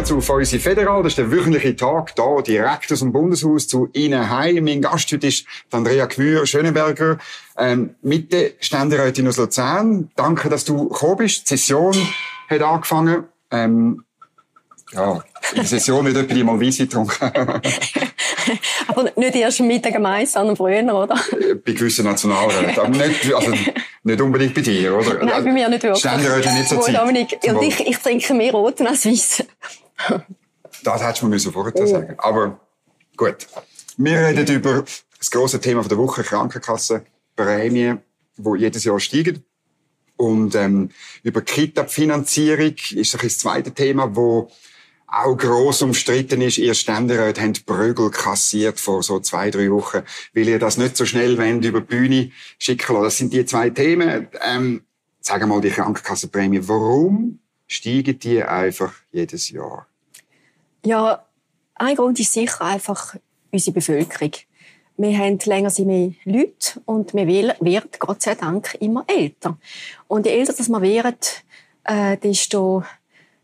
willkommen zu Feusi Federal. Das ist der wöchentliche Tag hier direkt aus dem Bundeshaus zu Ihnen heim. Mein Gast heute ist Andrea Gmür, Schönenberger, ähm, Mitte Ständerätin aus Luzern. Danke, dass du gekommen bist. Die Session hat angefangen. Ähm, ja, in der Session wird etwa mal Weisse getrunken. Aber nicht erst am Mittag am Eis, sondern früher, oder? Bei gewissen Nationalräten. Aber nicht, also, nicht unbedingt bei dir, oder? Nein, bei mir nicht wirklich. Ständeräte nicht so Zeit. Dominik, und ich, ich trinke mehr Roten als Weiss. Das hättest du mir vorher oh. sagen Aber gut. Wir reden über das grosse Thema der Woche, Krankenkassenprämie, die jedes Jahr steigen. Und ähm, über Kita-Finanzierung ist das zweite Thema, wo auch gross umstritten ist. Ihr Ständerat habt Prügel kassiert vor so zwei, drei Wochen, weil ihr das nicht so schnell wollt, über die Bühne schicken lassen. Das sind die zwei Themen. Ähm, sagen wir mal die Krankenkassenprämie. Warum steigen die einfach jedes Jahr? Ja, ein Grund ist sicher einfach unsere Bevölkerung. Wir haben länger mehr Leute und wir werden, Gott sei Dank, immer älter. Und je älter wir werden, äh, desto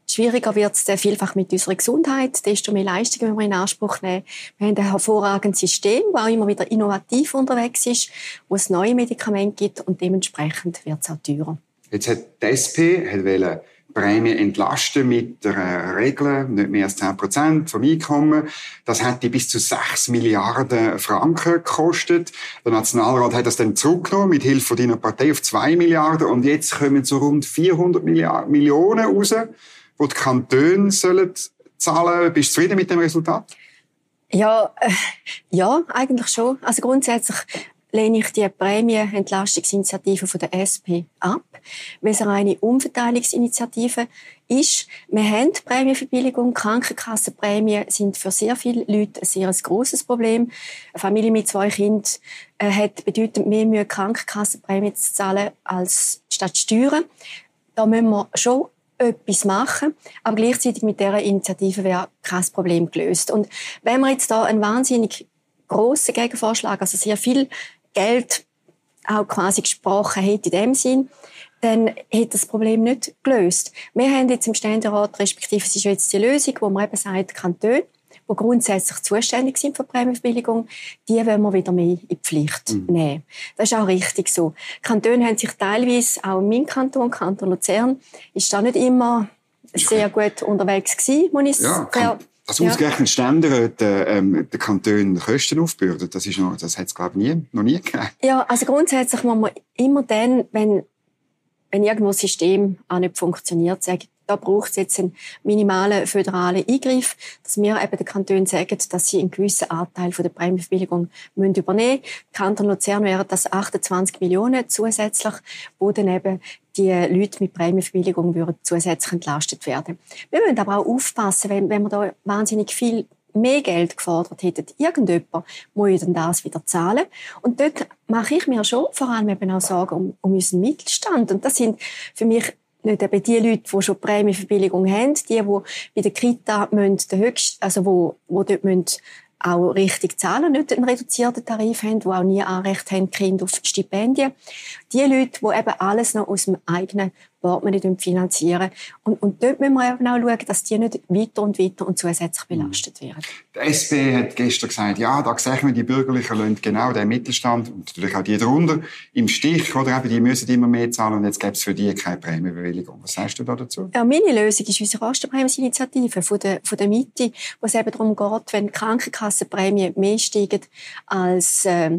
Schwieriger wird es vielfach mit unserer Gesundheit, desto mehr Leistungen wir in Anspruch nehmen. Wir haben ein hervorragendes System, das auch immer wieder innovativ unterwegs ist, wo es neue Medikamente gibt und dementsprechend wird es auch teurer. Jetzt hat die SP hat wollen Prämie entlasten mit der Regel, nicht mehr als 10 Prozent vom Einkommen. Das hätte bis zu 6 Milliarden Franken gekostet. Der Nationalrat hat das dann zurückgenommen, mit Hilfe deiner Partei auf 2 Milliarden. Und jetzt kommen so rund 400 Milliarden, Millionen raus die die Kantone sollen zahlen. Bist du zufrieden mit dem Resultat? Ja, äh, ja, eigentlich schon. Also grundsätzlich lehne ich die Prämienentlastungsinitiative von der SP ab, weil es eine Umverteilungsinitiative ist. Wir haben Prämienverbilligung, Krankenkassenprämien sind für sehr viele Leute ein sehr grosses Problem. Eine Familie mit zwei Kindern äh, hat bedeutend mehr Mühe, Krankenkassenprämien zu zahlen als statt Steuern. Da müssen wir schon etwas machen, aber gleichzeitig mit dieser Initiative wäre kein Problem gelöst. Und wenn wir jetzt da einen wahnsinnig grossen Gegenvorschlag, also sehr viel Geld auch quasi gesprochen hätte in dem Sinn, dann hätte das Problem nicht gelöst. Wir haben jetzt im Ständerat, respektive es ist jetzt die Lösung, wo man eben sagt, Kanton, die grundsätzlich zuständig sind für die Prämienverbilligung, die wollen wir wieder mehr in die Pflicht mhm. nehmen. Das ist auch richtig so. Die Kantone haben sich teilweise, auch mein Kanton, Kanton Luzern, ist da nicht immer sehr gut unterwegs gewesen, muss ich ja, sagen. Das ausgerechnet Ständeräte ähm, den Kantonen Kosten aufbürden, das ist noch, das hat es glaube ich nie, noch nie gegeben. Ja, also grundsätzlich muss man immer dann, wenn wenn irgendwo ein System auch nicht funktioniert, sagen, da braucht es jetzt einen minimalen föderalen Eingriff, dass wir eben den Kantonen sagen, dass sie einen gewissen Anteil von der Prämienverbilligung müssen übernehmen müssen. Kanton Luzern wären das 28 Millionen zusätzlich, wo dann eben die Leute mit Prämienverbilligung würden zusätzlich entlastet werden. Wir müssen aber auch aufpassen, wenn, wenn wir da wahnsinnig viel mehr Geld gefordert hätten, irgendjemand muss dann das wieder zahlen. Und dort mache ich mir schon vor allem eben auch Sorgen um, um unseren Mittelstand. Und das sind für mich nicht eben die Leute, die schon Prämienverbilligung haben, die, die bei der Kita müssen, den höchsten, also wo, wo dort müssen auch richtig zahlen, nicht einen reduzierten Tarif haben, die auch nie Anrecht haben, Kinder auf Stipendien. Die Leute, die eben alles noch aus dem eigenen Portemonnaie finanzieren. Und, und dort müssen wir eben auch schauen, dass die nicht weiter und weiter und zusätzlich belastet werden. Die SP hat gestern gesagt, ja, da sehen wir, die Bürgerlichen lassen genau den Mittelstand und natürlich auch die darunter im Stich, oder eben, die müssen immer mehr zahlen und jetzt gibt es für die keine Prämienbewilligung. Was sagst du da dazu? Ja, meine Lösung ist unsere Kostenbremsinitiative von der, von der Mitte, wo es eben darum geht, wenn die Krankenkassenprämien mehr steigen als, äh,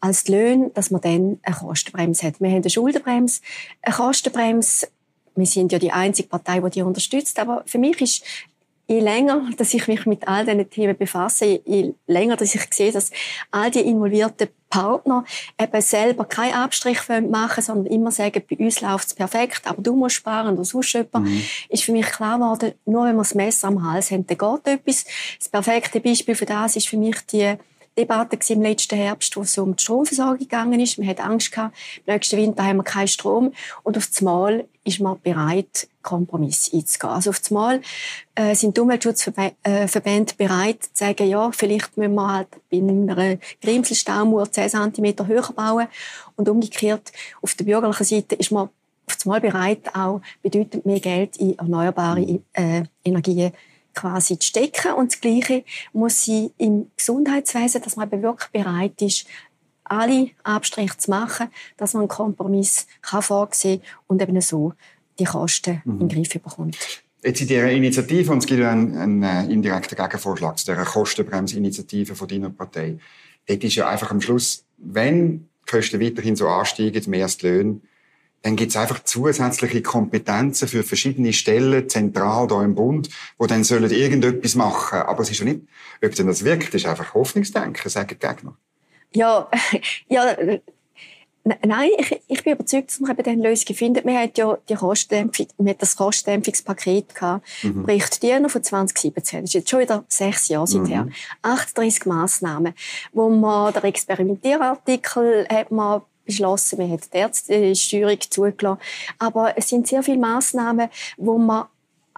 als die Löhne, dass man dann eine Kostenbremse hat. Wir haben eine Schuldenbremse, eine Kostenbremse. Wir sind ja die einzige Partei, die die unterstützt. Aber für mich ist je länger, dass ich mich mit all diesen Themen befasse, je länger, dass ich sehe, dass all die involvierten Partner eben selber keinen Abstrich machen sondern immer sagen, bei uns läuft es perfekt, aber du musst sparen oder sonst jemand, mhm. ist für mich klar geworden, nur wenn wir das Messer am Hals haben, dann geht etwas. Das perfekte Beispiel für das ist für mich die Debatte im letzten Herbst, wo es um die Stromversorgung gegangen ist. Man hat Angst gehabt, im nächsten Winter haben wir keinen Strom. Und auf einmal ist man bereit, Kompromiss einzugehen. Also auf einmal äh, sind die Umweltschutzverbände bereit zu sagen, ja, vielleicht müssen wir halt bei einer Grimselstaumauer 10 cm höher bauen. Und umgekehrt, auf der bürgerlichen Seite ist man auf einmal bereit, auch bedeutend mehr Geld in erneuerbare äh, Energien quasi zu stecken. Und das Gleiche muss sie im Gesundheitswesen, dass man eben wirklich bereit ist, alle Abstriche zu machen, dass man einen Kompromiss kann vorsehen und eben so die Kosten mhm. in den Griff bekommt. Jetzt in dieser Initiative, und es gibt einen, einen äh, indirekten Gegenvorschlag zu dieser Kostenbremsinitiative von deiner Partei, dort ist ja einfach am Schluss, wenn die Kosten weiterhin so ansteigen, mehr als die Löhne, dann gibt es einfach zusätzliche Kompetenzen für verschiedene Stellen zentral da im Bund, wo dann sollen irgendetwas machen. Aber es ist ja nicht, ob denn das wirkt, ist einfach Hoffnungsdenken, sagen die Gegner. Ja, ja, Nein, ich, ich bin überzeugt, dass wir eben dann Lösungen finden. Wir hatten ja die Kostendämpfung, wir hatten das Kostendämpfungspaket gehabt, mhm. Bericht Diener von 2017. Das ist jetzt schon wieder sechs Jahre seither. Mhm. 38 Massnahmen, wo man der Experimentierartikel hat man beschlossen, wir haben die Ärztesteuerung zugelassen. Aber es sind sehr viele Massnahmen, wo man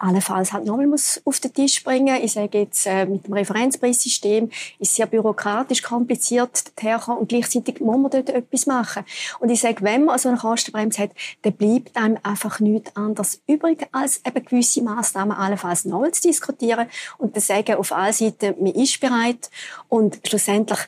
allenfalls halt nochmal muss auf den Tisch bringen. Ich sage jetzt, äh, mit dem Referenzpreissystem ist sehr bürokratisch, kompliziert herkommen und gleichzeitig muss man dort etwas machen. Und ich sage, wenn man so eine Kostenbremse hat, dann bleibt einem einfach nichts anderes übrig, als eben gewisse Massnahmen allenfalls nochmal zu diskutieren und zu sagen, auf allen Seiten, man ist bereit und schlussendlich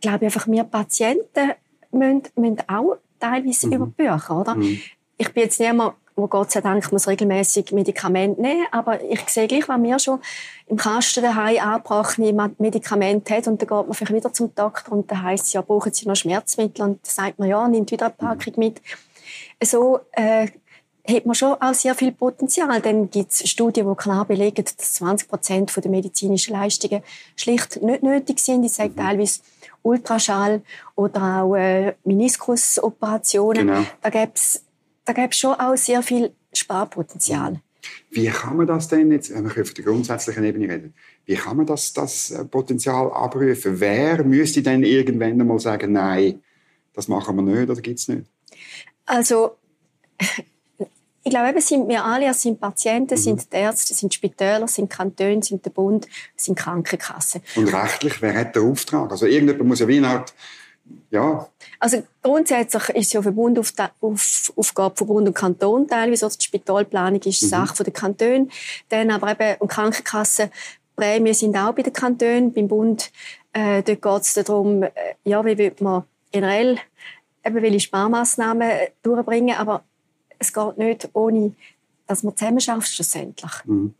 glaube ich einfach, wir Patienten müssen, müssen auch teilweise mhm. über Bücher, oder? Mhm. Ich bin jetzt nicht mehr wo Gott sei Dank muss regelmäßig Medikamente nehmen, aber ich sehe gleich, wenn wir schon im Kasten daheim angebrochene Medikamente hat und dann geht man vielleicht wieder zum Doktor und dann heisst es ja, brauchen Sie noch Schmerzmittel und dann sagt man ja, nimmt wieder eine Packung mit. So äh, hat man schon auch sehr viel Potenzial. Dann gibt es Studien, die klar belegen, dass 20 Prozent der medizinischen Leistungen schlicht nicht nötig sind. Ich sage mhm. teilweise Ultraschall oder auch äh, Meniskusoperationen. Genau. Da gäbe es da schon auch sehr viel Sparpotenzial. Wie kann man das denn jetzt, wenn wir auf der grundsätzlichen Ebene reden, wie kann man das, das äh, Potenzial abrufen? Wer müsste denn irgendwann einmal sagen, nein, das machen wir nicht oder gibt es nicht? Also, ich glaube, eben sind wir alle, es sind Patienten, mhm. sind die Ärzte, sind Spitäler, sind Kantone, sind der Bund, sind Krankenkassen. Und rechtlich, wer hat den Auftrag? Also irgendjemand muss ja wie eine Art ja. Also grundsätzlich ist es ja Verbund auf, auf Aufgabe von Bund und Kanton teilweise. Also die Spitalplanung ist mhm. Sache der Kantone. Dann aber eben und Krankenkassenprämien sind auch bei den Kantonen. Beim Bund äh, dort geht es darum, äh, ja, wie wird man generell eben welche Sparmaßnahmen durchbringen, aber es geht nicht ohne, dass man zusammen schafft schlussendlich. Mhm.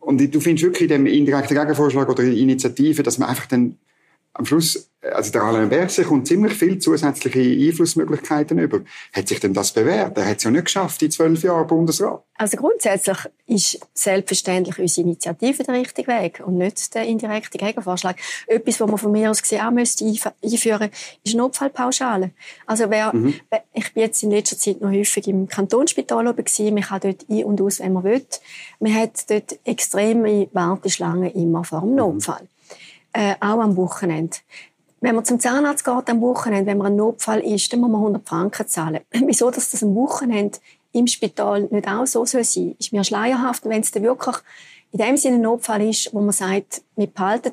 Und du findest wirklich in dem indirekten Gegenvorschlag oder Initiative, dass man einfach dann am Schluss, also der Alain Berset kommt ziemlich viele zusätzliche Einflussmöglichkeiten über. Hat sich denn das bewährt? Er hat es ja nicht geschafft in zwölf Jahren Bundesrat. Also grundsätzlich ist selbstverständlich unsere Initiative der richtige Weg und nicht der indirekte Gegenvorschlag. Etwas, was man von mir aus gesehen auch müsste einführen ist Notfallpauschale. Also wer, mhm. ich bin jetzt in letzter Zeit noch häufig im Kantonsspital oben gewesen. Man kann dort ein- und aus, wenn man will. Man hat dort extreme Warteschlangen immer vor dem mhm. Notfall. Mhm äh, auch am Wochenende. Wenn man zum Zahnarzt geht am Wochenende, wenn man ein Notfall ist, dann muss man 100 Franken zahlen. Wieso, dass das am Wochenende im Spital nicht auch so sein soll, ist mir schleierhaft. wenn es dann wirklich in dem Sinne ein Notfall ist, wo man sagt, wir behalten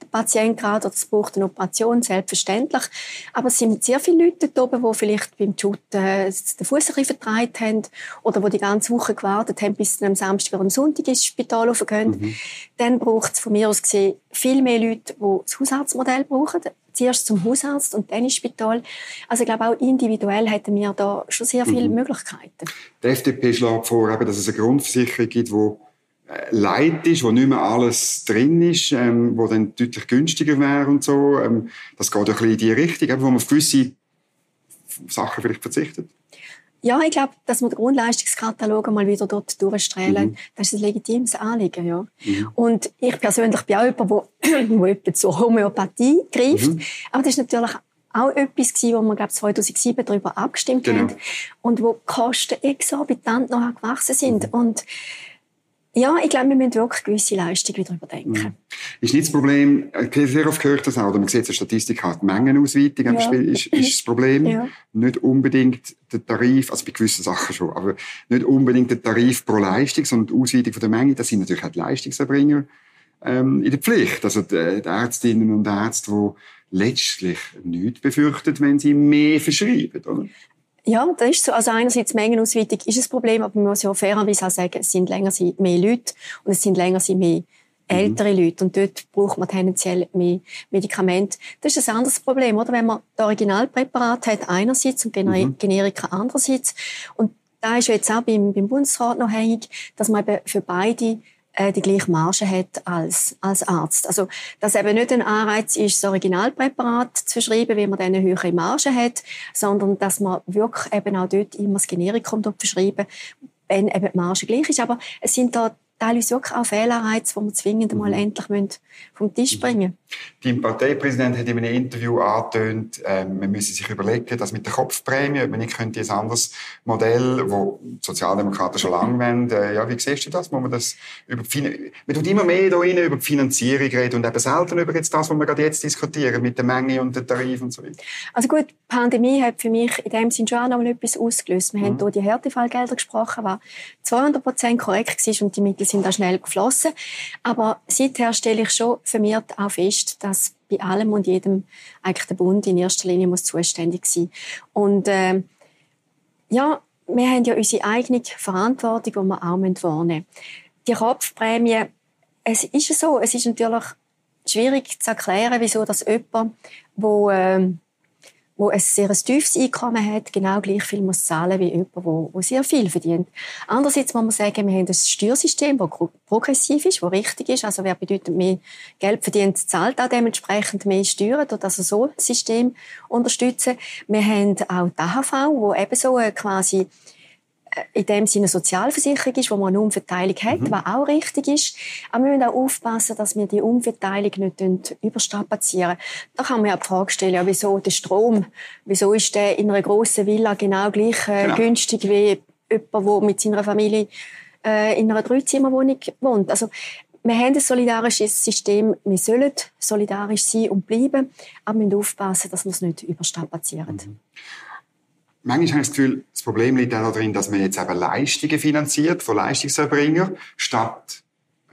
der Patient gerade oder es braucht eine Operation, selbstverständlich. Aber es sind sehr viele Leute dort oben, die vielleicht beim Shooten äh, den Fuß ein bisschen vertreibt haben oder die die ganze Woche gewartet haben, bis sie am Samstag oder am Sonntag ins Spital gehen. Mhm. Dann braucht es von mir aus gesehen viel mehr Leute, die das Hausarztmodell brauchen. Zuerst zum Hausarzt und dann ins Spital. Also ich glaube, auch individuell hätten wir da schon sehr viele mhm. Möglichkeiten. Die FDP schlägt vor, dass es eine Grundversicherung gibt, die Leid ist, wo nicht mehr alles drin ist, ähm, wo dann deutlich günstiger wäre und so. Ähm, das geht ein bisschen in die Richtung, wo man auf gewisse Sachen vielleicht verzichtet. Ja, ich glaube, dass wir den Grundleistungskatalog mal wieder dort durchstrahlen, mhm. das ist ein legitimes Anliegen, ja. Mhm. Und ich persönlich bin auch jemand, wo, wo etwa zur Homöopathie greift. Mhm. Aber das ist natürlich auch etwas gewesen, wo wir, glaube 2007 darüber abgestimmt genau. haben und wo die Kosten exorbitant noch gewachsen sind. Mhm. Und ja, ich glaube, wir müssen wirklich gewisse Leistungen wieder überdenken. Mhm. Ist nicht das Problem, äh, sehr oft gehört das auch, oder man sieht es in der Statistik, halt, die Mengenausweitung ja. ist, ist das Problem. Ja. Nicht unbedingt der Tarif, also bei gewissen Sachen schon, aber nicht unbedingt der Tarif pro Leistung, sondern die Ausweitung von der Menge, das sind natürlich auch die Leistungserbringer ähm, in der Pflicht. Also die, die Ärztinnen und Ärzte, die letztlich nichts befürchten, wenn sie mehr verschreiben, oder? Ja, das ist so. Also einerseits Mengenausweitung ist ein Problem, aber man muss ja fairerweise auch sagen, es sind länger mehr Leute und es sind länger mehr ältere mhm. Leute. Und dort braucht man tendenziell mehr Medikamente. Das ist ein anderes Problem, oder? Wenn man das Originalpräparat hat einerseits und Gener mhm. Generika andererseits. Und da ist jetzt auch beim, beim Bundesrat noch hängig, dass man eben für beide äh, die gleiche Marge hat als, als Arzt. Also, dass eben nicht ein Anreiz ist, das Originalpräparat zu schreiben, wie man dann eine höhere Marge hat, sondern dass man wirklich eben auch dort immer das Generikum verschreiben, wenn eben die Marge gleich ist. Aber es sind da teilweise wirklich auch Fehlanreize, die wir zwingend mal mhm. endlich vom Tisch mhm. bringen müssen. Dein Parteipräsident hat in einem Interview angetönt, äh, man müsse sich überlegen, dass mit der Kopfprämie, ob man nicht könnte ein anderes Modell, wo die Sozialdemokraten schon lange wollen, äh, ja, wie siehst du das? Muss man das über die, man tut immer mehr da über die Finanzierung reden und eben selten über jetzt das, was wir gerade jetzt diskutieren, mit der Menge und der Tarif und so weiter. Also gut, die Pandemie hat für mich in dem Sinne schon auch noch mal etwas ausgelöst. Wir mhm. haben hier die Härtefallgelder gesprochen, was 200 Prozent korrekt war und die Mittel sind da schnell geflossen. Aber seither stelle ich schon vermehrt auch fest, dass bei allem und jedem eigentlich der Bund in erster Linie muss zuständig sein. Und äh, ja, wir haben ja unsere eigene Verantwortung, die wir auch wahrnehmen müssen. Die Kopfprämie, es ist so, es ist natürlich schwierig zu erklären, wieso das jemand, wo äh, wo ein sehr tiefes Einkommen hat, genau gleich viel muss zahlen wie jemand, wo, wo sehr viel verdient. Andererseits muss man sagen, wir haben ein Steuersystem, das progressiv ist, das richtig ist. Also wer bedeutend mehr Geld verdient, zahlt auch dementsprechend mehr Steuern, durch das so ein System unterstützen. Wir haben auch die AHV, wo ebenso quasi in dem Sinne eine Sozialversicherung ist, wo man eine Umverteilung hat, mhm. was auch richtig ist. Aber wir müssen auch aufpassen, dass wir die Umverteilung nicht überstrapazieren. Da kann man ja die Frage stellen, ja, wieso der Strom, wieso ist der in einer grossen Villa genau gleich äh, genau. günstig wie jemand, der mit seiner Familie äh, in einer Dreizimmerwohnung wohnt. Also, wir haben ein solidarisches System, wir sollen solidarisch sein und bleiben, aber wir müssen aufpassen, dass wir es nicht überstrapazieren. Mhm manchmal habe ich das Gefühl, das Problem liegt auch darin, dass man jetzt eben Leistungen finanziert von Leistungserbringern statt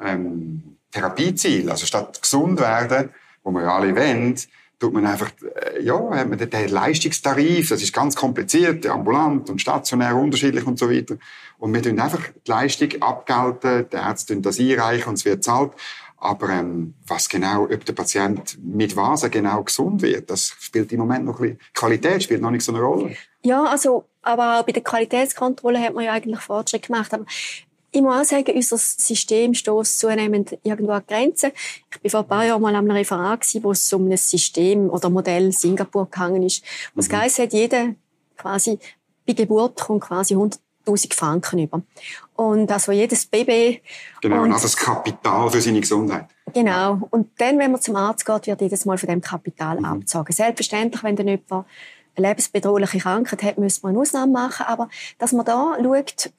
ähm, Therapieziel, also statt gesund werden, wo wir ja alle wollen, tut man einfach, äh, ja, hat man den, Leistungstarif, das ist ganz kompliziert, ambulant und stationär unterschiedlich und so weiter. Und wir tun einfach die Leistung abgelten, die Ärzte das einreichen und es wird zahlt. Aber ähm, was genau, ob der Patient mit was genau gesund wird, das spielt im Moment noch ein bisschen, Qualität spielt noch nicht so eine Rolle. Ja, also, aber auch bei der Qualitätskontrolle hat man ja eigentlich Fortschritt gemacht. Aber ich muss auch sagen, unser System stößt zunehmend irgendwo an Grenzen. Ich war vor ein paar Jahren mal an einem Referat, wo es um ein System oder Modell Singapur gegangen ist. Wo es mhm. geheißen hat, jeder quasi bei Geburt kommt quasi 100.000 Franken über. Und also jedes Baby. Genau, und also das Kapital für seine Gesundheit. Genau. Und dann, wenn man zum Arzt geht, wird jedes Mal von dem Kapital mhm. abgezogen. Selbstverständlich, wenn dann jemand lebensbedrohliche Krankheit hat, müsste man eine Ausnahme machen. Aber dass man da schaut,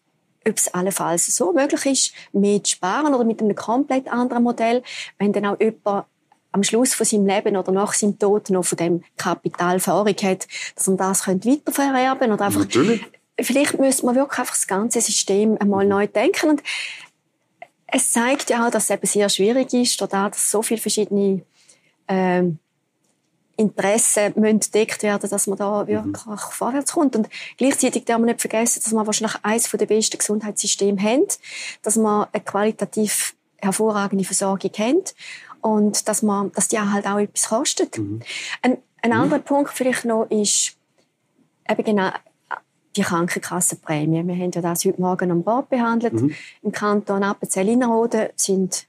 ob es allenfalls so möglich ist, zu sparen oder mit einem komplett anderen Modell, wenn dann auch jemand am Schluss von seinem Leben oder nach seinem Tod noch von dem Kapital Erfahrung hat, dass man das weitervererben oder einfach Natürlich. Vielleicht müsste man wirklich einfach das ganze System einmal neu denken und es zeigt ja auch, dass es eben sehr schwierig ist, dadurch, dass so viele verschiedene ähm, Interessen müssen gedeckt werden, dass man da mhm. wirklich mhm. vorwärts kommt. Und gleichzeitig darf man nicht vergessen, dass wir wahrscheinlich eines der besten Gesundheitssysteme haben, dass wir eine qualitativ hervorragende Versorgung haben und dass man, dass die halt auch etwas kostet. Mhm. Ein, ein mhm. anderer Punkt vielleicht noch ist eben genau die Krankenkassenprämie. Wir haben ja das heute Morgen am Bord behandelt. Mhm. Im Kanton Appenzell-Innerrhoden sind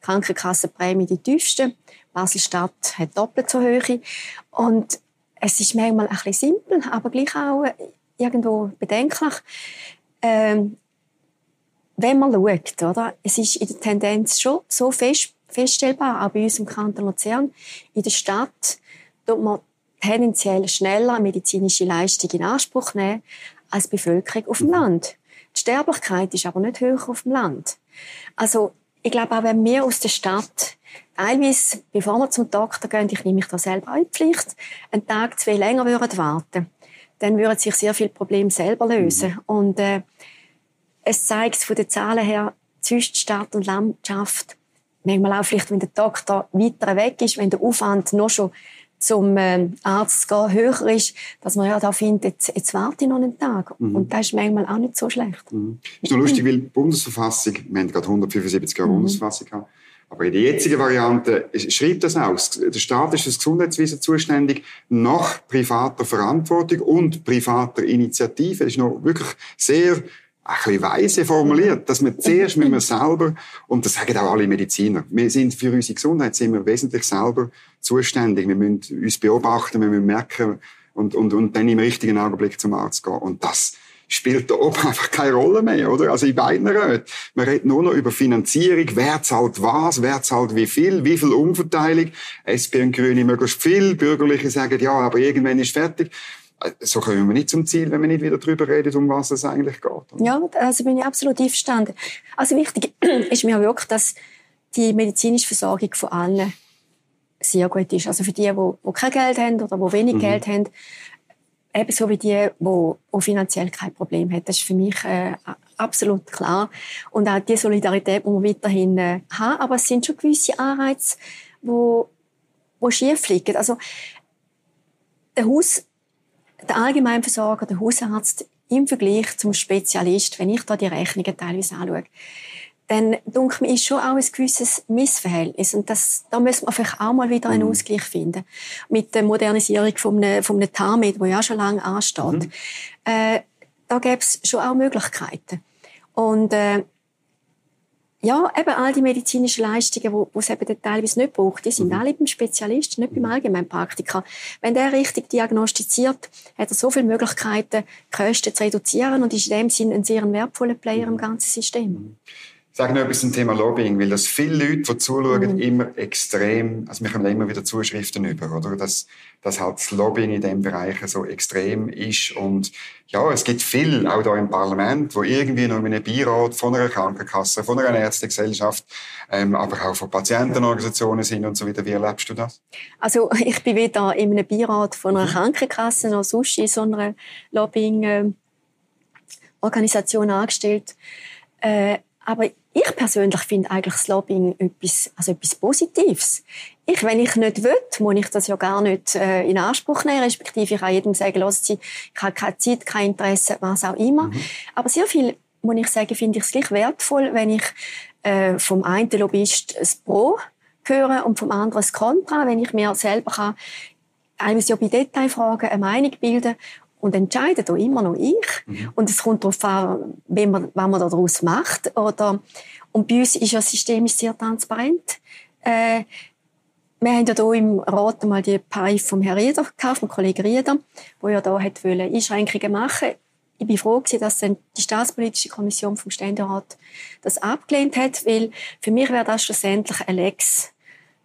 Krankenkassenprämie die tiefsten. Basel-Stadt hat doppelt so hohe. Und es ist manchmal ein bisschen simpel, aber gleich auch irgendwo bedenklich. Ähm, wenn man schaut, oder? Es ist in der Tendenz schon so fest, feststellbar, auch bei uns im Kanton Luzern. In der Stadt tut man tendenziell schneller medizinische Leistung in Anspruch nehmen als die Bevölkerung auf dem mhm. Land. Die Sterblichkeit ist aber nicht höher auf dem Land. Also ich glaube auch, wenn wir aus der Stadt teilweise, bevor wir zum Doktor gehen, ich nehme mich da selber in Pflicht, einen Tag, zwei länger würden warten, dann würden sich sehr viele Probleme selber lösen. Mhm. Und äh, es zeigt von den Zahlen her, zwischen Stadt und Landschaft, manchmal auch vielleicht, wenn der Doktor weiter weg ist, wenn der Aufwand noch schon zum ähm, Arzt zu gehen höher ist, dass man ja da findet, jetzt, jetzt warte ich noch einen Tag. Mhm. Und das ist manchmal auch nicht so schlecht. Mhm. Ist noch lustig, weil die Bundesverfassung, wir haben gerade 175 Jahre mhm. Bundesverfassung gehabt, Aber in der jetzigen Variante schreibt das aus. Der Staat ist für das Gesundheitswesen zuständig nach privater Verantwortung und privater Initiative. Das ist noch wirklich sehr ein bisschen weise formuliert, dass wir zuerst müssen wir selber, und das sagen auch alle Mediziner, wir sind für unsere Gesundheit sind wir wesentlich selber zuständig. Wir müssen uns beobachten, wir müssen merken und, und, und dann im richtigen Augenblick zum Arzt gehen. Und das spielt da oben einfach keine Rolle mehr, oder? Also in beiden Räten. Man redet nur noch über Finanzierung, wer zahlt was, wer zahlt wie viel, wie viel Umverteilung. SP und Grüne möglichst viel, Bürgerliche sagen, ja, aber irgendwann ist fertig so kommen wir nicht zum Ziel, wenn wir nicht wieder darüber reden, um was es eigentlich geht. Ja, also bin ich absolut einverstanden. Also wichtig ist mir wirklich, dass die medizinische Versorgung von allen sehr gut ist. Also für die, die, die kein Geld haben oder die wenig mhm. Geld haben, ebenso wie die, die, die finanziell kein Problem haben. Das ist für mich äh, absolut klar. Und auch die Solidarität muss man weiterhin äh, haben. Aber es sind schon gewisse Anreize, die, die schief liegen. Also der Haus der Allgemeinversorger, der Hausarzt im Vergleich zum Spezialist, wenn ich da die Rechnungen teilweise anschaue, dann denke mir, ist schon auch ein gewisses Missverhältnis. Und das, da müssen wir vielleicht auch mal wieder einen mhm. Ausgleich finden. Mit der Modernisierung von einem, von einem TAMED, wo ja schon lange ansteht. Mhm. Äh, da gäbe es schon auch Möglichkeiten. Und, äh, ja, eben all die medizinischen Leistungen, wo es eben teilweise nicht braucht, die sind mhm. alle beim Spezialisten, nicht beim Allgemeinpraktiker. Wenn der richtig diagnostiziert, hat er so viele Möglichkeiten, Kosten zu reduzieren und ist in dem Sinne ein sehr wertvoller Player im mhm. ganzen System. Sage noch etwas zum Thema Lobbying, weil das viele Leute, die zuschauen, mhm. immer extrem, also wir kommen immer wieder Zuschriften über, oder? Dass, dass halt das Lobbying in diesem Bereich so extrem ist und ja, es gibt viel, auch da im Parlament, wo irgendwie noch in einem Beirat von einer Krankenkasse, von einer Ärztegesellschaft, ähm, aber auch von Patientenorganisationen sind und so weiter. Wie erlebst du das? Also ich bin weder in einem Beirat von einer mhm. Krankenkasse noch sonst in so einer Lobbying-Organisation angestellt. Äh, aber ich persönlich finde eigentlich das Lobbying etwas, also etwas Positives. Ich, wenn ich nicht will, muss ich das ja gar nicht äh, in Anspruch nehmen, respektive ich kann jedem sagen, los, ich habe keine Zeit, kein Interesse, was auch immer. Mhm. Aber sehr viel, muss ich sagen, finde ich es gleich wertvoll, wenn ich äh, vom einen Lobbyist das Pro höre und vom anderen das Contra, wenn ich mir selber kann, teilweise ja bei Detailfragen eine Meinung bilden und entscheidet auch immer noch ich. Mhm. Und es kommt darauf an, wie man, was man daraus macht. Oder, und bei uns ist ja das System sehr transparent. Äh, wir haben ja hier im Rat mal die Paif vom Herrn Rieder gekauft, vom Kollegen Rieder, wo ja da hat wollen Einschränkungen machen ich bin froh gewesen, dass dann die Staatspolitische Kommission vom Ständerat das abgelehnt hat, weil für mich wäre das schlussendlich ein Lex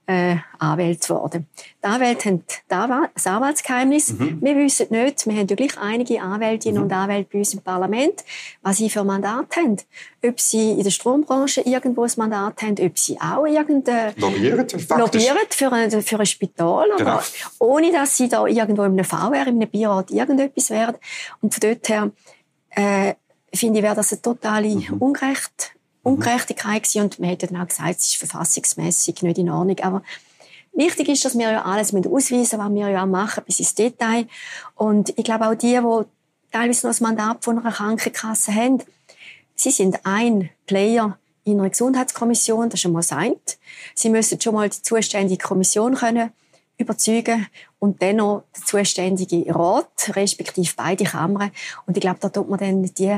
äh, Anwälte worden. Die Anwälte haben das Anwaltsgeheimnis. Mhm. Wir wissen nicht, wir haben ja gleich einige Anwältinnen mhm. und Anwälte bei uns im Parlament, was sie für ein Mandat haben. Ob sie in der Strombranche irgendwo ein Mandat haben, ob sie auch irgendein... Lobbyieren, Lobbyieren für ein, für ein Spital, genau. aber ohne dass sie da irgendwo in einem VR, in einem Beirat irgendetwas wären. Und von dort her, äh, finde ich, wäre das eine totale mhm. Ungerecht Ungerechtigkeit gewesen. und man hätte dann auch gesagt, es ist verfassungsmäßig nicht in Ordnung. Aber wichtig ist, dass wir ja alles mit ausweisen, was wir ja auch machen, bis ins Detail. Und ich glaube auch die, die teilweise noch das Mandat von einer Krankenkasse haben, sie sind ein Player in einer Gesundheitskommission, das ist schon mal seint. Sie müssen schon mal die zuständige Kommission können überzeugen und dann noch der zuständige Rat, respektive beide Kammern. Und ich glaube, da tut man dann die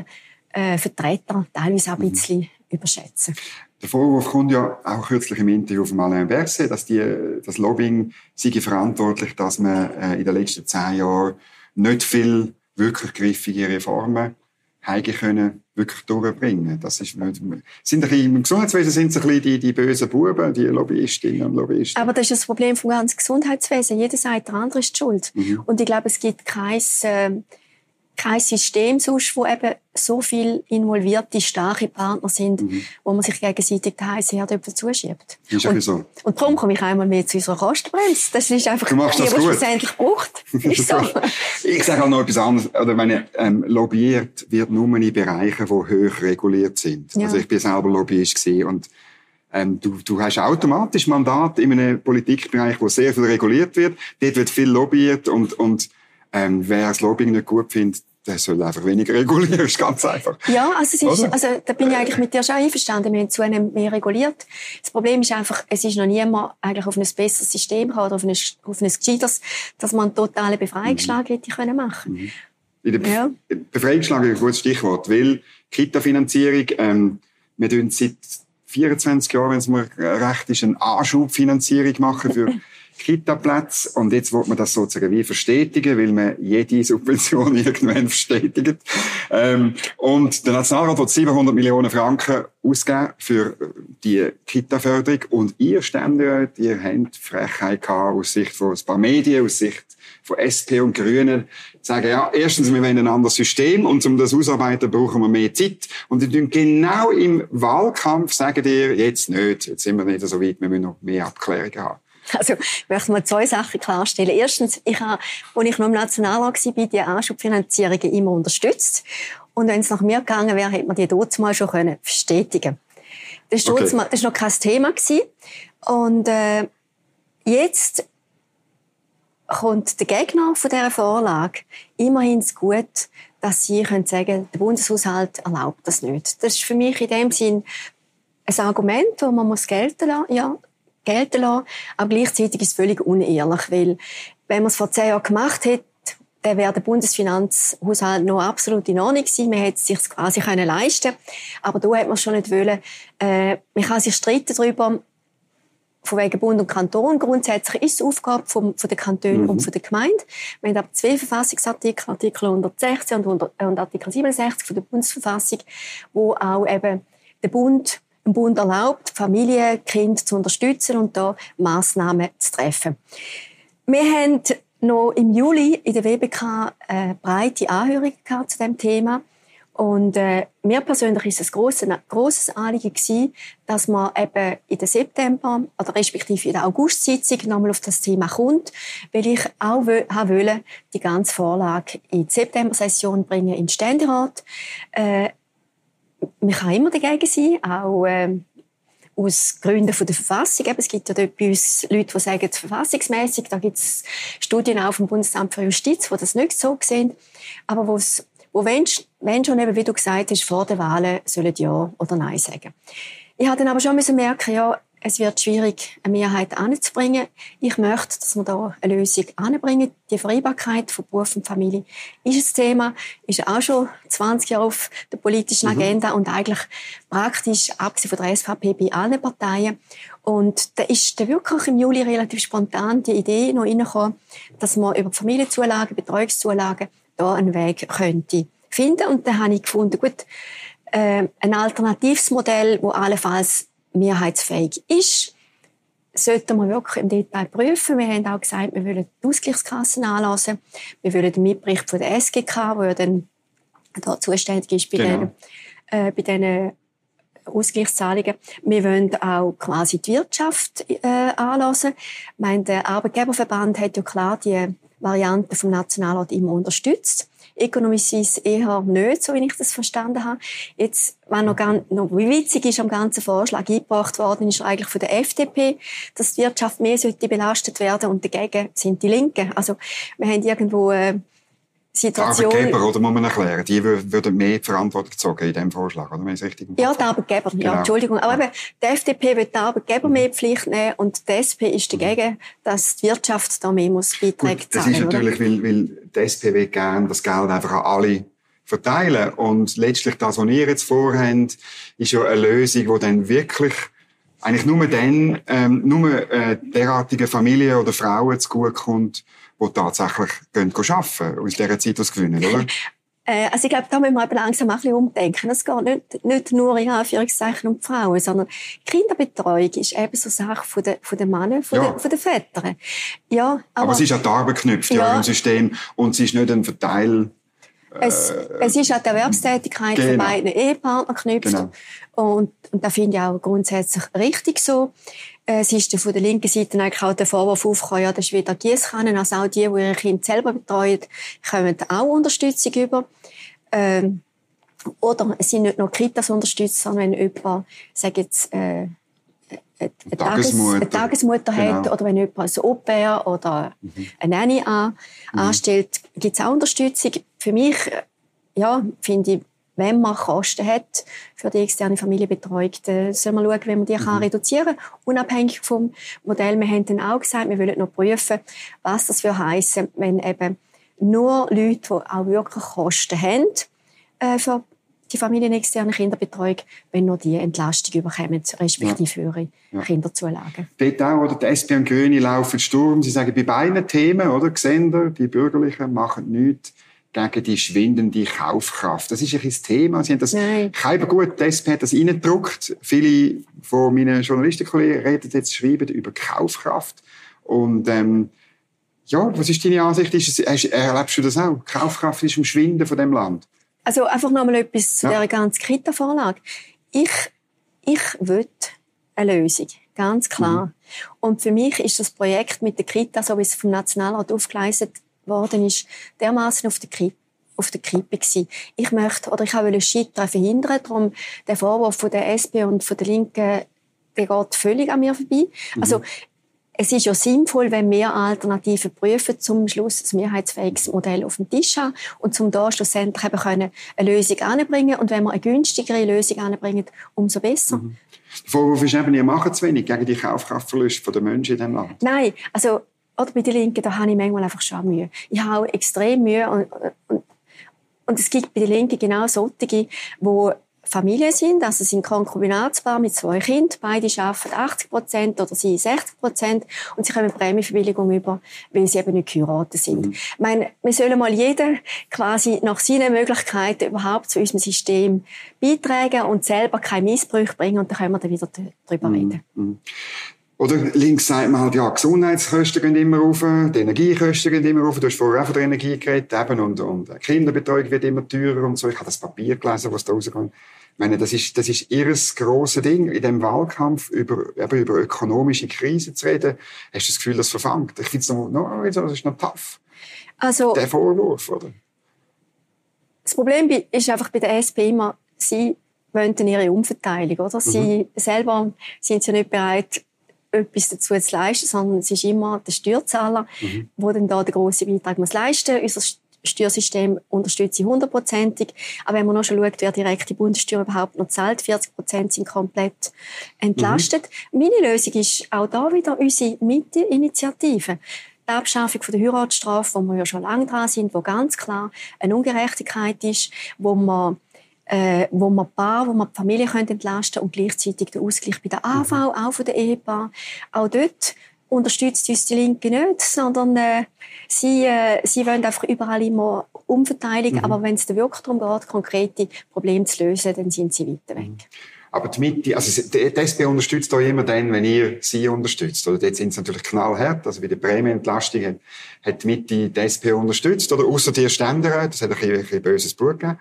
äh, Vertreter teilweise auch ein bisschen überschätzen. Der Vorwurf kommt ja auch kürzlich im Interview von Alain Berset, dass die, das Lobbying sei verantwortlich, dass man äh, in den letzten zehn Jahren nicht viel wirklich griffige Reformen heige können wirklich durchbringen. Das ist nicht, sind ein bisschen, im Gesundheitswesen sind es ein bisschen die, die bösen Buben, die Lobbyistinnen und Lobbyisten. Aber das ist das Problem vom ganzen Gesundheitswesen. Jeder sagt, der andere ist schuld. Mhm. Und ich glaube, es gibt kein, äh, kein System sonst, wo eben so viel involvierte, starke Partner sind, mhm. wo man sich gegenseitig die heiße Herde zuschiebt. Ist und, so. Und darum komme ich einmal mehr zu unserer Kostenbremse. Das ist einfach du machst das die, was schlussendlich braucht. Ist so. ich sage auch noch etwas anderes. Oder meine, ähm, lobbyiert wird nur in Bereichen, die hoch reguliert sind. Ja. Also ich bin selber Lobbyist gewesen und ähm, du, du hast automatisch Mandat in einem Politikbereich, wo sehr viel reguliert wird. Dort wird viel lobbyiert und, und ähm, wer das Lobbying nicht gut findet, der soll einfach weniger regulieren, ist ganz einfach. Ja, also, ist, also da bin ich eigentlich mit dir schon einverstanden. Wir haben zunehmend mehr reguliert. Das Problem ist einfach, es ist noch niemand eigentlich auf ein besseres System oder auf ein, auf ein gescheites, dass man einen totalen Befreiungsschlag mhm. hätte können machen mhm. In der ja. Befreiungsschlag ist ein gutes Stichwort, weil Kita-Finanzierung, ähm, wir tun seit 24 Jahren, wenn es mir recht ist, eine Anschubfinanzierung machen für Kita-Plätze. Und jetzt wird man das sozusagen wie verstetigen, weil man jede Subvention irgendwann verstetigt. Ähm, und der Nationalrat wird 700 Millionen Franken ausgeben für die Kita-Förderung. Und ihr Ständerat, ihr habt Frechheit gehabt, aus Sicht von ein paar Medien, aus Sicht von SP und Grünen, sagen, ja, erstens, wir wollen ein anderes System und um das ausarbeiten brauchen wir mehr Zeit. Und die genau im Wahlkampf sagen dir, jetzt nicht, jetzt sind wir nicht so weit, wir müssen noch mehr Abklärungen haben. Also, ich möchte mal zwei Sachen klarstellen. Erstens, ich habe, als ich noch im Nationalrat war, die Anschubfinanzierungen immer unterstützt. Und wenn es nach mir gegangen wäre, hätte man die dort mal schon können verstetigen Das war okay. das noch kein Thema. Gewesen. Und äh, jetzt kommt der Gegner von dieser Vorlage immerhin zu gut, dass sie können sagen der Bundeshaushalt erlaubt das nicht. Das ist für mich in dem Sinn ein Argument, das man muss gelten lassen. Ja, gelten lassen. Aber gleichzeitig ist es völlig unehrlich, weil wenn man es vor zehn Jahren gemacht hätte, dann wäre der Bundesfinanzhaushalt noch absolut in Ordnung gewesen. Man hätte es sich quasi können leisten Aber da hat man schon nicht wollen. Äh, man kann sich streiten darüber, von wegen Bund und Kanton. Grundsätzlich ist es Aufgabe vom, von den Kantonen mhm. und von der Gemeinde. Wir haben aber zwei Verfassungsartikel, Artikel 116 und, und Artikel 67 von der Bundesverfassung, wo auch eben der Bund dem Bund erlaubt, Familie, Kind zu unterstützen und da Maßnahmen zu treffen. Wir haben noch im Juli in der WBK eine breite Anhörung gehabt zu dem Thema. Und äh, mir persönlich ist es ein grosses Anliegen gewesen, dass man eben in der September oder respektive in der Augustsitzung nochmal auf das Thema kommt, weil ich auch wollte, die ganze Vorlage in die September-Session bringen in den Ständerat. Äh, man kann immer dagegen sein, auch äh, aus Gründen von der Verfassung. Eben, es gibt ja dort bei uns Leute, die sagen, verfassungsmäßig, da gibt es Studien auch vom Bundesamt für Justiz, die das nicht so sehen. Aber wo's, wo wenn, wenn schon eben, wie du gesagt hast, vor der Wahlen sollen Ja oder Nein sagen. Ich habe dann aber schon merken, ja, es wird schwierig, eine Mehrheit anzubringen. Ich möchte, dass wir da eine Lösung anbringen. Die Vereinbarkeit von Beruf und Familie ist ein Thema, ist auch schon 20 Jahre auf der politischen mhm. Agenda mhm. und eigentlich praktisch, abgesehen von der SVP, bei allen Parteien. Und da ist da wirklich im Juli relativ spontan die Idee noch reingekommen, dass man über Familienzulagen, Betreuungszulagen da einen Weg könnte finden. Und da habe ich gefunden, gut, äh, ein alternatives Modell, wo allenfalls mehrheitsfähig ist, sollten wir wirklich im Detail prüfen. Wir haben auch gesagt, wir wollen die Ausgleichskassen anlassen. Wir wollen den Mitbericht von der SGK, wo ja dann da zuständig ist bei genau. den, äh, bei den Ausgleichszahlungen. Wir wollen auch quasi die Wirtschaft äh, anlassen. Ich meine, der Arbeitgeberverband hat ja klar die Variante vom Nationalrat immer unterstützt. Economicis eher nicht, so wie ich das verstanden habe. Jetzt, was noch, ganz, noch witzig ist am ganzen Vorschlag eingebracht worden, ist eigentlich von der FDP, dass die Wirtschaft mehr sollte belastet werden und dagegen sind die Linken. Also, wir haben irgendwo, äh, Situation. Die Arbeitgeber, oder muss man erklären, die würden mehr Verantwortung gezogen in diesem Vorschlag, oder? Wenn ich richtig ja, die Arbeitgeber, genau. ja, Entschuldigung. Aber eben, die FDP will die Arbeitgeber mhm. mehr Pflicht nehmen und die SP ist dagegen, dass die Wirtschaft da mehr muss Beiträge Gut, Das ist natürlich, weil, weil die SP will gerne das Geld einfach an alle verteilen. Und letztlich das, was ihr jetzt vorhabt, ist ja eine Lösung, die dann wirklich eigentlich nur dann, ähm, nur äh, derartige Familien oder Frauen zugutekommt, die tatsächlich gehen arbeiten, aus dieser Zeit aus gewinnen, oder? Äh, also ich glaube, da müssen wir langsam ein bisschen umdenken. Es geht nicht, nicht nur in Anführungszeichen um die Frauen, sondern Kinderbetreuung ist eben so Sache von den, von den Männern, von, ja. den, von den Vätern. Ja, aber, aber es ist an die Arbeit geknüpft, ja. ja, im System. Und es ist nicht ein Verteil... Es, äh, es ist an die Erwerbstätigkeit genau. von beiden Ehepartnern geknüpft. Genau. Und, und das finde ich auch grundsätzlich richtig so. Äh, es ist von der linken Seite eigentlich auch der Vorwurf aufgekommen, ja, das ist wieder Gießkannen. Also auch die, die ihre Kinder selber betreuen, kommen auch Unterstützung über. Ähm, oder es sind nicht nur Kitas unterstützt, sondern wenn jemand, sag jetzt, äh, eine, Tagesmutter, eine Tagesmutter genau. hat oder wenn jemand ein Au-pair oder mhm. eine Nanny an, mhm. anstellt, gibt es auch Unterstützung. Für mich ja, finde ich, wenn man Kosten hat für die externe Familienbetreuung, dann soll man schauen, wie man die mhm. kann reduzieren kann, unabhängig vom Modell. Wir haben dann auch gesagt, wir wollen noch prüfen, was das für heissen, wenn eben nur Leute, die auch wirklich Kosten haben, äh, für die familienexterne Kinderbetreuung, wenn nur die Entlastung überkommen, respektive ja. ihre ja. Kinderzulagen. Dort auch, oder? Die SP und Grüne laufen Sturm. Sie sagen, bei beiden Themen, oder? Gesender, die Bürgerlichen machen nichts gegen die schwindende Kaufkraft. Das ist ein Thema. Sie haben das kein gut, die SP hat das reingedruckt. Viele von meinen Journalistenkollegen reden jetzt, schreiben über Kaufkraft. Und, ähm, ja, was ist deine Ansicht? Ist es, erlebst du das auch? Kaufkraft ist im Schwinden von dem Land. Also einfach noch mal etwas zu ja. dieser ganzen Kita-Vorlage. Ich, ich will eine Lösung. Ganz klar. Mhm. Und für mich ist das Projekt mit der Kita, so wie es vom Nationalrat aufgeleistet worden ist, dermaßen auf der Kippe auf der Kippe gewesen. Ich möchte, oder ich wollte Scheitern verhindern, darum der Vorwurf von der SP und von der Linken, der geht völlig an mir vorbei. Mhm. Also, es ist ja sinnvoll, wenn wir Alternativen prüfen, zum Schluss ein mehrheitsfähiges Modell auf dem Tisch haben und zum da schlussendlich eben können eine Lösung anbringen und wenn wir eine günstigere Lösung anbringen, umso besser. Mhm. Der Vorwurf ist eben, ihr macht zu wenig gegen die Kaufkraftverluste der Menschen in diesem Land. Nein, also oder bei den Linken, da habe ich manchmal einfach schon Mühe. Ich habe auch extrem Mühe und, und, und es gibt bei den Linken genau solche, die Familie sind, also sind Konkubinatspaar mit zwei Kindern, beide arbeiten 80 Prozent oder sie 60 Prozent und sie kommen Prämienverbilligung über, weil sie eben nicht geheiratet sind. Mhm. Ich meine, wir sollen mal jeder quasi nach seinen Möglichkeiten überhaupt zu unserem System beitragen und selber keinen Missbrauch bringen und dann können wir dann wieder darüber mhm. reden. Mhm. Oder links sagt man halt, ja, Gesundheitskosten gehen immer rauf, die Energiekosten gehen immer rauf. Du hast vorher auch von der Energie geredet, eben, und, und Kinderbetreuung wird immer teurer und so. Ich habe das Papier gelesen, was da rauskommt. Ich meine, das ist, das ist ihres grosse Ding, in dem Wahlkampf über, eben über ökonomische Krisen zu reden. Hast du das Gefühl, das verfangt? Ich finde es noch, noch, das ist noch tough. Also. Der Vorwurf, oder? Das Problem ist einfach bei der SP immer, sie wollen ihre Umverteilung, oder? Sie mhm. selber sind ja nicht bereit, etwas dazu zu leisten, sondern es ist immer der Steuerzahler, mhm. der dann da den grossen Beitrag muss leisten muss. Unser Steuersystem unterstützt sie hundertprozentig. Aber wenn man noch schon schaut, wer direkt die Bundessteuer überhaupt noch zahlt, 40 Prozent sind komplett entlastet. Mhm. Meine Lösung ist auch da wieder unsere Mitte-Initiative. Die Abschaffung der Heiratsstrafe, wo wir ja schon lange dran sind, wo ganz klar eine Ungerechtigkeit ist, wo man äh, wo man Paar, wo man die Familie können entlasten und gleichzeitig der Ausgleich bei der AV, mhm. auch von der Ehepaar. Auch dort unterstützt uns die Linke nicht, sondern äh, sie, äh, sie wollen einfach überall immer Umverteilung, mhm. aber wenn es wirklich darum geht, konkrete Probleme zu lösen, dann sind sie weiter weg. Mhm. Aber die Mitte, also die SP unterstützt euch immer dann, wenn ihr sie unterstützt. Oder dort sind sie natürlich knallhart. Also bei der Prämienentlastung hat, hat die Mitte die SP unterstützt. Oder außer die Ständerat, das hat ein bisschen, ein bisschen böses Blut gegeben.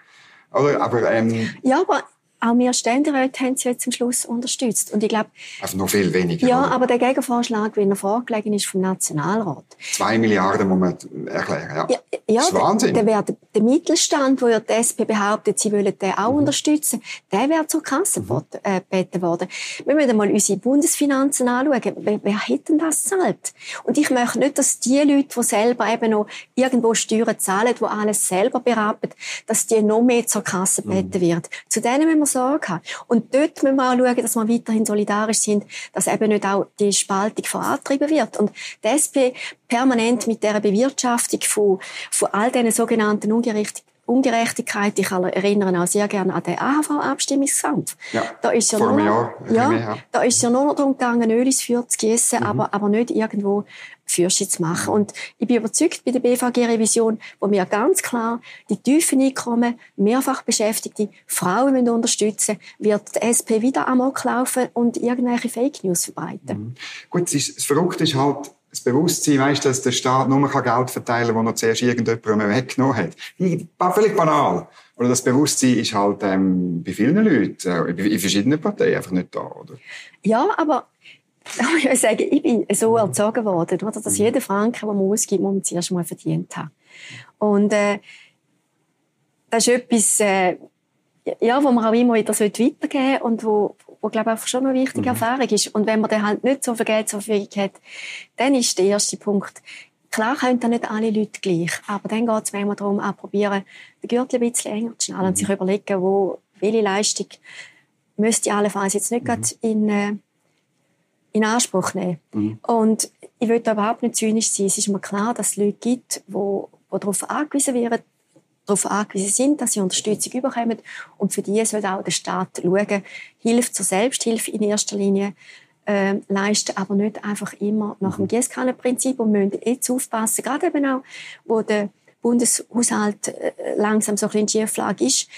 Oder? Aber, ähm, ja, aber auch wir Ständeräte haben sie jetzt zum Schluss unterstützt. Und ich glaube... Also noch viel weniger. Ja, oder? aber der Gegenvorschlag, wie er vorgelegen ist vom Nationalrat. Zwei Milliarden muss man erklären, ja. ja, ja das ist Wahnsinn. Der, der, der, Mittelstand, wo ja die SP behauptet, sie wollen den auch mhm. unterstützen, der wäre zur Kasse mhm. äh, gebeten worden. Wir müssen mal unsere Bundesfinanzen anschauen. Wer, wer hätte denn das zahlt? Und ich möchte nicht, dass die Leute, die selber eben noch irgendwo Steuern zahlen, die alles selber beraten, dass die noch mehr zur Kasse gebeten mhm. wird. Zu denen müssen wir Sorge haben. Und dort müssen wir auch schauen, dass wir weiterhin solidarisch sind, dass eben nicht auch die Spaltung vorantrieben wird. Und die SP permanent mit der Bewirtschaftung von, von all diesen sogenannten Ungerechtigkeiten Ungerechtigkeit. Ich erinnere auch sehr gerne an den AHV-Abstimmungskampf. Ja, da ist ja nur ja, da ist ja nur noch darum gegangen, Öl ins Feuer zu gießen, mhm. aber, aber nicht irgendwo Fürsche zu machen. Und ich bin überzeugt bei der BVG-Revision, wo wir ganz klar die tiefen Einkommen, mehrfach Beschäftigte, Frauen müssen unterstützen, wird die SP wieder amok laufen und irgendwelche Fake News verbreiten. Mhm. Gut, das, ist, das Verrückte ist halt, das Bewusstsein, weißt, dass der Staat nur Geld verteilen kann, wo er zuerst irgendjemandem weggenommen hat. Völlig banal. Oder das Bewusstsein ist halt ähm, bei vielen Leuten, äh, in verschiedenen Parteien einfach nicht da, oder? Ja, aber ich muss sagen, ich bin so erzogen worden, oder, dass mhm. jeder Franken, den man ausgibt, muss man zuerst mal verdient haben. Und äh, das ist etwas, äh, ja, wo man auch immer wieder weitergeben sollte und wo, wo glaube ich, schon eine wichtige mhm. Erfahrung ist. Und wenn man dann halt nicht so viel Geld zur Verfügung hat, dann ist der erste Punkt, Klar können dann nicht alle Leute gleich, aber dann geht es manchmal darum, auch probieren, den Gürtel ein bisschen enger zu schnallen mhm. und sich überlegen, wo, welche Leistung müsste ich allenfalls jetzt nicht mhm. in, äh, in Anspruch nehmen. Mhm. Und ich will da überhaupt nicht zynisch sein. Es ist mir klar, dass es Leute gibt, die, die darauf angewiesen werden, darauf angewiesen sind, dass sie Unterstützung bekommen. Und für die soll auch der Staat schauen, Hilfe zur Selbsthilfe in erster Linie äh, leisten, aber nicht einfach immer nach dem mhm. Gießkannenprinzip und müssen jetzt aufpassen, gerade eben auch, wo der Bundeshaushalt äh, langsam so ein bisschen Schieflage ist,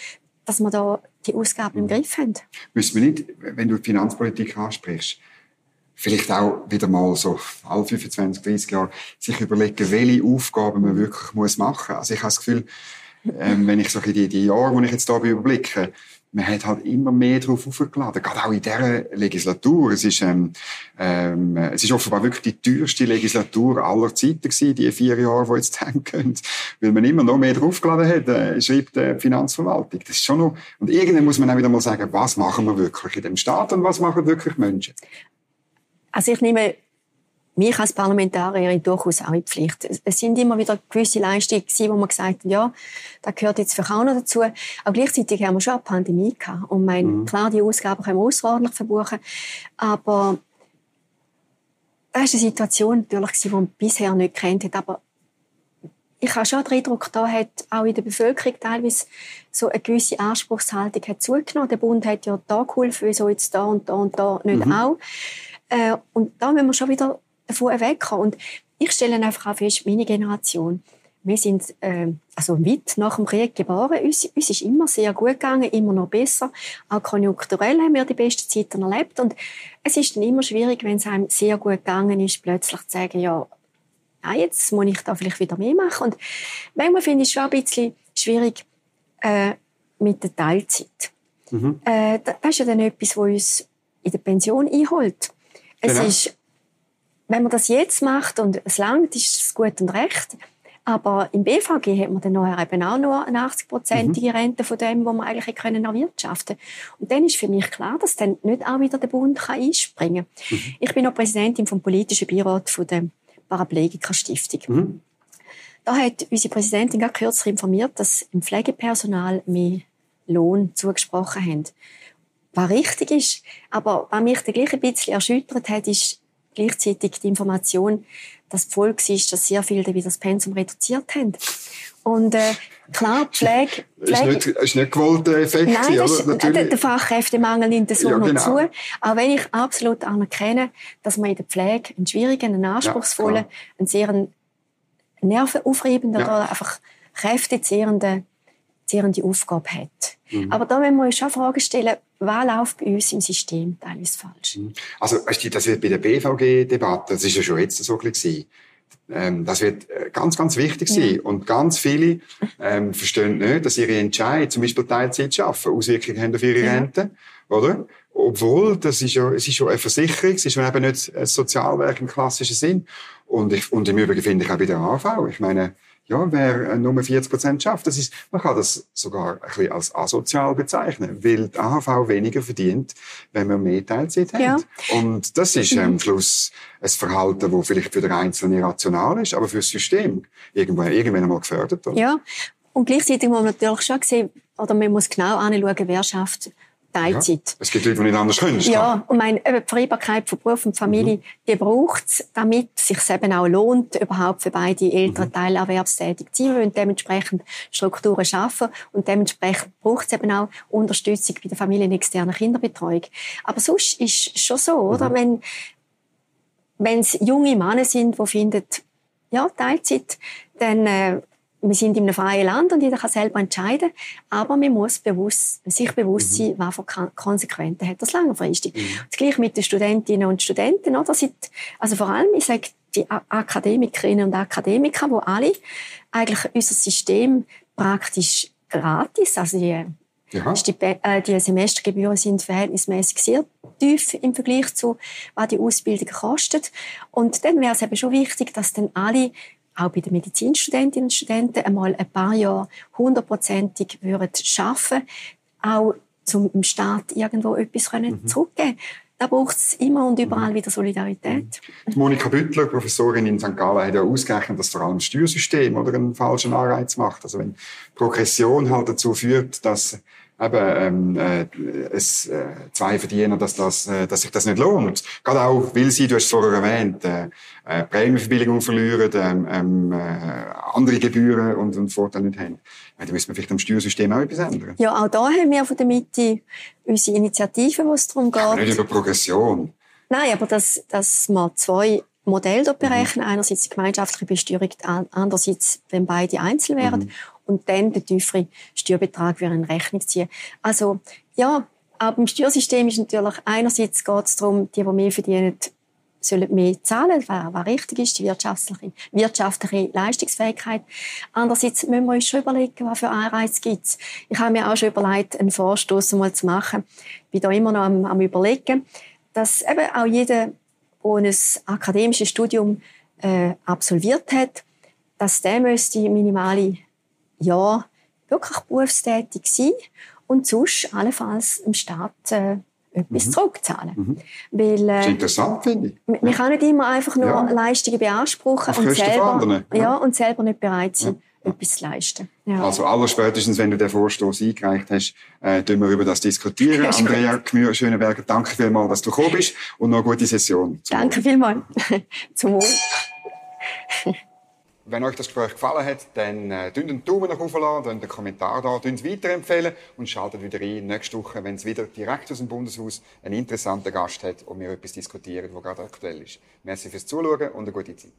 dass wir da die Ausgaben im mhm. Griff haben. Müssen wir nicht, wenn du Finanzpolitik ansprichst, vielleicht auch wieder mal so alle 25, 30 Jahre sich überlegen, welche Aufgaben man wirklich muss machen muss. Also ich habe das Gefühl, ähm, wenn ich so die, die Jahre, die ich jetzt hier überblicke, man hat halt immer mehr darauf aufgeladen. Gerade auch in dieser Legislatur. Es ist, ähm, ähm, es ist offenbar wirklich die teuerste Legislatur aller Zeiten gewesen, die vier Jahre, die jetzt hängen. Weil man immer noch mehr draufgeladen hat, äh, schreibt die Finanzverwaltung. Das ist schon noch, und irgendwann muss man auch wieder mal sagen, was machen wir wirklich in dem Staat und was machen wirklich Menschen? Also ich nehme mich als Parlamentarierin durchaus auch in die Pflicht. Es sind immer wieder gewisse Leistungen gewesen, wo man gesagt hat, ja, da gehört jetzt für auch noch dazu. Aber gleichzeitig haben wir schon eine Pandemie gehabt. Und mein, mhm. klar, die Ausgaben können wir außerordentlich verbuchen. Aber das ist eine Situation natürlich, die man bisher nicht kennt hat. Aber ich habe schon den Eindruck, da hat auch in der Bevölkerung teilweise so eine gewisse Anspruchshaltung hat zugenommen. Der Bund hat ja da geholfen, wieso jetzt da und da und da nicht mhm. auch. Äh, und da müssen wir schon wieder davon wegkommen. Und ich stelle einfach auch fest, meine Generation, wir sind äh, also weit nach dem Krieg geboren. Uns, uns ist immer sehr gut gegangen, immer noch besser. Auch konjunkturell haben wir die besten Zeiten erlebt. Und es ist dann immer schwierig, wenn es einem sehr gut gegangen ist, plötzlich zu sagen, ja, nein, jetzt muss ich da vielleicht wieder mehr machen. Und manchmal finde ich es schon ein bisschen schwierig äh, mit der Teilzeit. Mhm. Äh, das ist ja dann etwas, was uns in der Pension einholt. Es genau. ist wenn man das jetzt macht und es langt, ist es gut und recht. Aber im BVG hat man dann nachher eben auch nur eine 80-prozentige mhm. Rente von dem, was man eigentlich können erwirtschaften Und dann ist für mich klar, dass dann nicht auch wieder der Bund kann einspringen kann. Mhm. Ich bin auch Präsidentin vom politischen Beirat von der Paraplegiker-Stiftung. Mhm. Da hat unsere Präsidentin gerade kürzlich informiert, dass im Pflegepersonal mehr Lohn zugesprochen haben. Was richtig ist, aber was mich dann gleich ein bisschen erschüttert hat, ist, gleichzeitig die Information, dass die Folge ist, dass sehr viele wieder das Pensum reduziert haben. Und äh, klar, Pflege... Pflege ist, nicht, ist nicht gewollter Effekt, Nein, das oder? Ist, der, der Fachkräftemangel nimmt so ja, noch genau. zu. Auch wenn ich absolut anerkenne, dass man in der Pflege einen schwierigen, einen anspruchsvollen, ja, einen sehr nervenaufreibenden ja. oder einfach kräftezehrenden zehrende Aufgabe hat. Mhm. Aber da müssen wir uns schon Fragen stellen, was läuft bei uns im System teilweise falsch? Mhm. Also, weißt du, das wird bei der BVG-Debatte, das ist ja schon jetzt so bisschen ähm, das wird äh, ganz, ganz wichtig sein. Ja. Und ganz viele ähm, verstehen nicht, dass ihre Entscheidungen, zum Beispiel Teilzeit schaffen, Auswirkungen haben auf ihre ja. Rente, oder? Obwohl, das ist ja, es ist schon eine Versicherung, es ist schon eben nicht ein Sozialwerk im klassischen Sinn. Und, ich, und im Übrigen finde ich auch bei der AV, ich meine, ja, wer äh, nur 40 Prozent schafft, das ist, man kann das sogar ein bisschen als asozial bezeichnen, weil die AHV weniger verdient, wenn man mehr Teilzeit ja. hat. Und das ist am ähm, Schluss ein Verhalten, das vielleicht für den Einzelnen rational ist, aber für das System irgendwann, irgendwann einmal gefördert. Oder? Ja. Und gleichzeitig muss man natürlich schon sehen, oder man muss genau anschauen, wer schafft Teilzeit. Ja, es gibt Leute, die nicht anders können. Ja, und meine, die Vereinbarkeit von Beruf und Familie, mhm. die braucht es, damit es sich eben auch lohnt, überhaupt für beide Eltern mhm. teilerwerbstätig zu sein. und dementsprechend Strukturen schaffen und dementsprechend braucht es eben auch Unterstützung bei der familienexternen Kinderbetreuung. Aber sonst ist es schon so, oder? Mhm. Wenn, wenn es junge Männer sind, die finden, ja, Teilzeit, dann äh, wir sind in einem freien Land und jeder kann selber entscheiden, aber man muss bewusst, sich bewusst sein, mhm. was für Konsequenzen hat das langfristig. Mhm. Das gleiche mit den Studentinnen und Studenten, oder? Seit, also vor allem, ich sage, die Akademikerinnen und Akademiker, wo alle eigentlich unser System praktisch gratis, also die, äh, die Semestergebühren sind verhältnismäßig sehr tief im Vergleich zu, was die Ausbildung kostet. Und dann wäre es eben schon wichtig, dass dann alle auch bei den Medizinstudentinnen und Studenten einmal ein paar Jahre hundertprozentig würden schaffen, auch zum im Staat irgendwo etwas mhm. zurückgeben da braucht es immer und überall wieder Solidarität. Monika Büttler, Professorin in St. Gallen, hat ja ausgerechnet, dass vor allem das Steuersystem oder einen falschen Anreiz macht. Also wenn Progression halt dazu führt, dass eben, ähm, äh, es, äh, zwei Verdiener, dass, das, äh, dass sich das nicht lohnt. Gerade auch, weil sie, du hast es vorher erwähnt, äh, äh, Prämienverbilligung verlieren, ähm, ähm, äh, andere Gebühren und, und Vorteile nicht haben. Ja, da müssen wir vielleicht am Steuersystem auch etwas ändern. Ja, auch da haben wir von der Mitte unsere Initiative, wo es darum geht. Ja, nicht über Progression. Nein, aber dass, dass man zwei Modelle dort berechnen. Mhm. Einerseits die gemeinschaftliche Besteuerung, andererseits, wenn beide einzeln wären. Mhm und dann den tieferen Steuerbetrag in Rechnung ziehen. Also, ja, aber im Steuersystem ist natürlich einerseits geht es darum, die, die mehr verdienen, sollen mehr zahlen, was, richtig ist, die wirtschaftliche, wirtschaftliche Leistungsfähigkeit. Andererseits müssen wir uns schon überlegen, was für Anreize gibt. Ich habe mir auch schon überlegt, einen Vorstoß mal zu machen. Ich bin da immer noch am, am überlegen, dass eben auch jeder, der ein akademisches Studium äh, absolviert hat, dass der müsste minimale ja wirklich berufstätig sein und sonst allenfalls dem Staat äh, etwas mhm. zurückzahlen. Mhm. Weil, äh, das ist interessant, finde ich. Man ja. kann nicht immer einfach nur ja. Leistungen beanspruchen und selber, ja. ja. und selber nicht bereit sein, ja. etwas zu leisten. Ja. Also allerspätestens, wenn du den Vorstoß eingereicht hast, äh, tun wir über das diskutieren. Andrea Gmür, Schöneberger, danke vielmals, dass du gekommen bist und noch eine gute Session. Danke vielmals. Zum Wohl. Wenn euch das Gespräch gefallen hat, dann äh, einen Daumen nach oben lassen, einen Kommentar da, weiterempfehlen und schaltet wieder ein nächste Woche, wenn es wieder direkt aus dem Bundeshaus einen interessanten Gast hat und wir etwas diskutieren, was gerade aktuell ist. Merci fürs Zuschauen und eine gute Zeit.